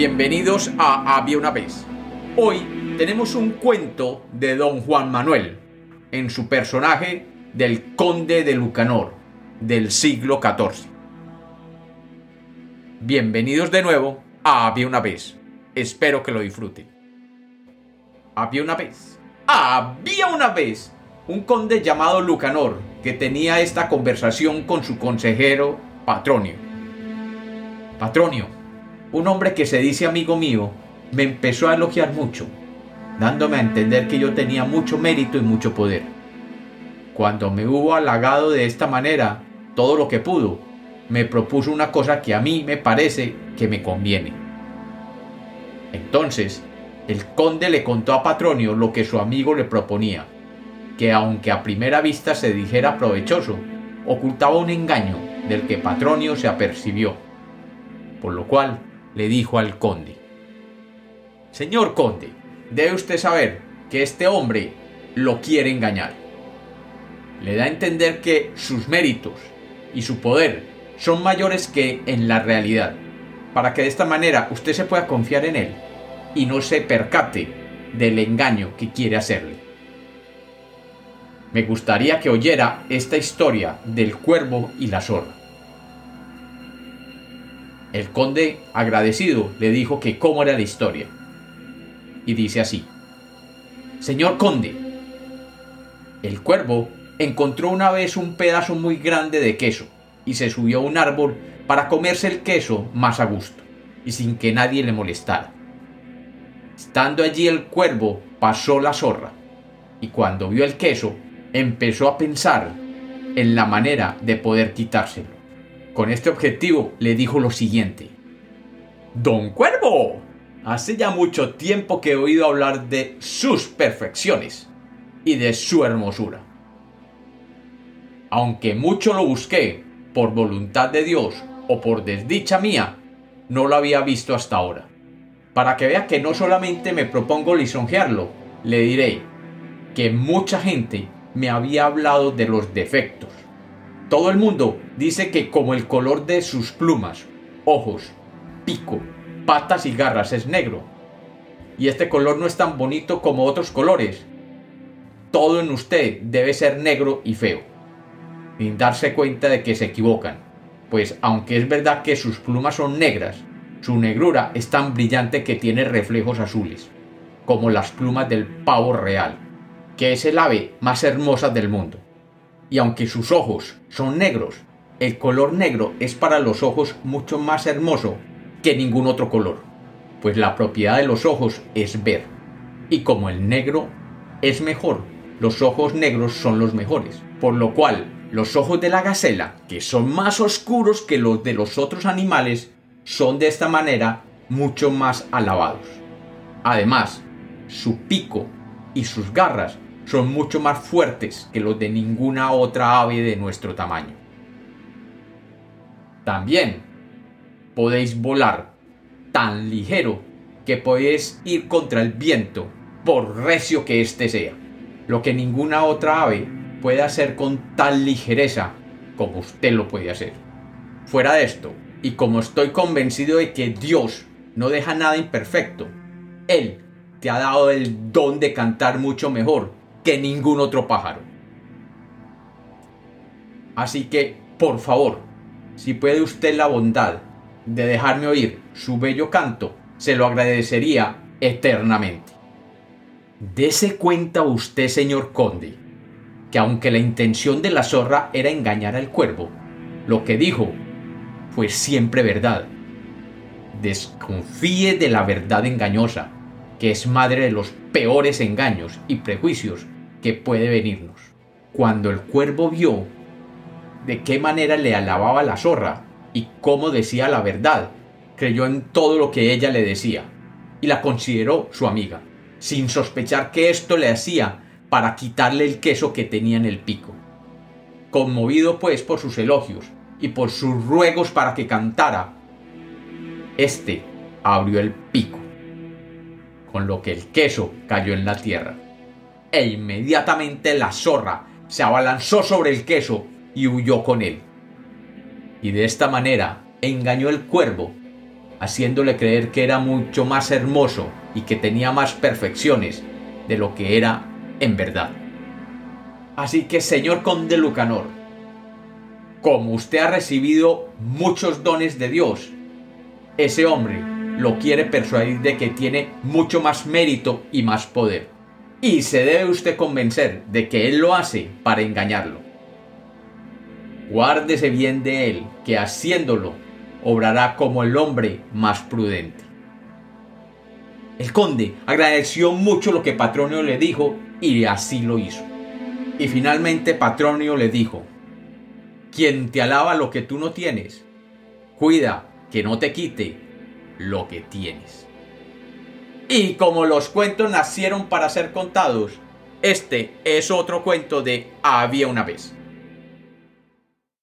Bienvenidos a Había una vez. Hoy tenemos un cuento de don Juan Manuel en su personaje del conde de Lucanor del siglo XIV. Bienvenidos de nuevo a Había una vez. Espero que lo disfruten. Había una vez. Había una vez un conde llamado Lucanor que tenía esta conversación con su consejero Patronio. Patronio, un hombre que se dice amigo mío, me empezó a elogiar mucho, dándome a entender que yo tenía mucho mérito y mucho poder. Cuando me hubo halagado de esta manera todo lo que pudo, me propuso una cosa que a mí me parece que me conviene. Entonces, el conde le contó a Patronio lo que su amigo le proponía, que aunque a primera vista se dijera provechoso, ocultaba un engaño del que Patronio se apercibió, por lo cual le dijo al conde, Señor conde, debe usted saber que este hombre lo quiere engañar. Le da a entender que sus méritos y su poder son mayores que en la realidad, para que de esta manera usted se pueda confiar en él y no se percate del engaño que quiere hacerle. Me gustaría que oyera esta historia del cuervo y la zorra. El conde, agradecido, le dijo que cómo era la historia. Y dice así, Señor conde, el cuervo encontró una vez un pedazo muy grande de queso y se subió a un árbol para comerse el queso más a gusto y sin que nadie le molestara. Estando allí el cuervo pasó la zorra y cuando vio el queso empezó a pensar en la manera de poder quitárselo. Con este objetivo le dijo lo siguiente. Don Cuervo, hace ya mucho tiempo que he oído hablar de sus perfecciones y de su hermosura. Aunque mucho lo busqué, por voluntad de Dios o por desdicha mía, no lo había visto hasta ahora. Para que vea que no solamente me propongo lisonjearlo, le diré que mucha gente me había hablado de los defectos, todo el mundo dice que como el color de sus plumas, ojos, pico, patas y garras es negro, y este color no es tan bonito como otros colores, todo en usted debe ser negro y feo, sin darse cuenta de que se equivocan, pues aunque es verdad que sus plumas son negras, su negrura es tan brillante que tiene reflejos azules, como las plumas del pavo real, que es el ave más hermosa del mundo y aunque sus ojos son negros, el color negro es para los ojos mucho más hermoso que ningún otro color, pues la propiedad de los ojos es ver, y como el negro es mejor, los ojos negros son los mejores, por lo cual los ojos de la gacela, que son más oscuros que los de los otros animales, son de esta manera mucho más alabados. Además, su pico y sus garras son mucho más fuertes que los de ninguna otra ave de nuestro tamaño. También podéis volar tan ligero que podéis ir contra el viento, por recio que éste sea, lo que ninguna otra ave puede hacer con tal ligereza como usted lo puede hacer. Fuera de esto, y como estoy convencido de que Dios no deja nada imperfecto, Él te ha dado el don de cantar mucho mejor que ningún otro pájaro. Así que, por favor, si puede usted la bondad de dejarme oír su bello canto, se lo agradecería eternamente. Dese cuenta usted, señor conde, que aunque la intención de la zorra era engañar al cuervo, lo que dijo fue siempre verdad. Desconfíe de la verdad engañosa, que es madre de los peores engaños y prejuicios que puede venirnos. Cuando el cuervo vio de qué manera le alababa la zorra y cómo decía la verdad, creyó en todo lo que ella le decía y la consideró su amiga, sin sospechar que esto le hacía para quitarle el queso que tenía en el pico. Conmovido pues por sus elogios y por sus ruegos para que cantara, este abrió el pico con lo que el queso cayó en la tierra. E inmediatamente la zorra se abalanzó sobre el queso y huyó con él. Y de esta manera engañó el cuervo haciéndole creer que era mucho más hermoso y que tenía más perfecciones de lo que era en verdad. Así que, señor conde Lucanor, como usted ha recibido muchos dones de Dios, ese hombre lo quiere persuadir de que tiene mucho más mérito y más poder. Y se debe usted convencer de que él lo hace para engañarlo. Guárdese bien de él, que haciéndolo, obrará como el hombre más prudente. El conde agradeció mucho lo que Patronio le dijo y así lo hizo. Y finalmente Patronio le dijo, quien te alaba lo que tú no tienes, cuida que no te quite lo que tienes. Y como los cuentos nacieron para ser contados, este es otro cuento de Había una vez.